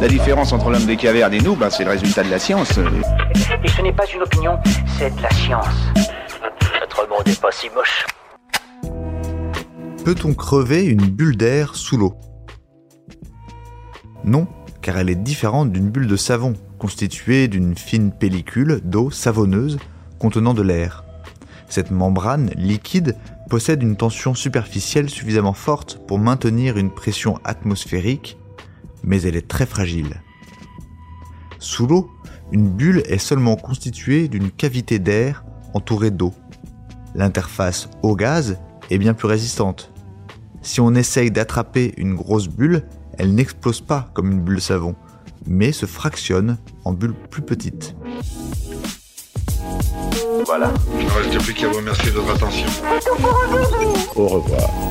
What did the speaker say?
La différence entre l'homme des cavernes et nous, ben, c'est le résultat de la science. Et ce n'est pas une opinion, c'est de la science. Notre monde n'est pas si moche. Peut-on crever une bulle d'air sous l'eau? Non, car elle est différente d'une bulle de savon, constituée d'une fine pellicule d'eau savonneuse contenant de l'air. Cette membrane liquide possède une tension superficielle suffisamment forte pour maintenir une pression atmosphérique, mais elle est très fragile. Sous l'eau, une bulle est seulement constituée d'une cavité d'air entourée d'eau. L'interface eau-gaz est bien plus résistante. Si on essaye d'attraper une grosse bulle, elle n'explose pas comme une bulle savon, mais se fractionne en bulles plus petites. Voilà. Il ne reste plus qu'à vous remercier de votre attention. Au revoir.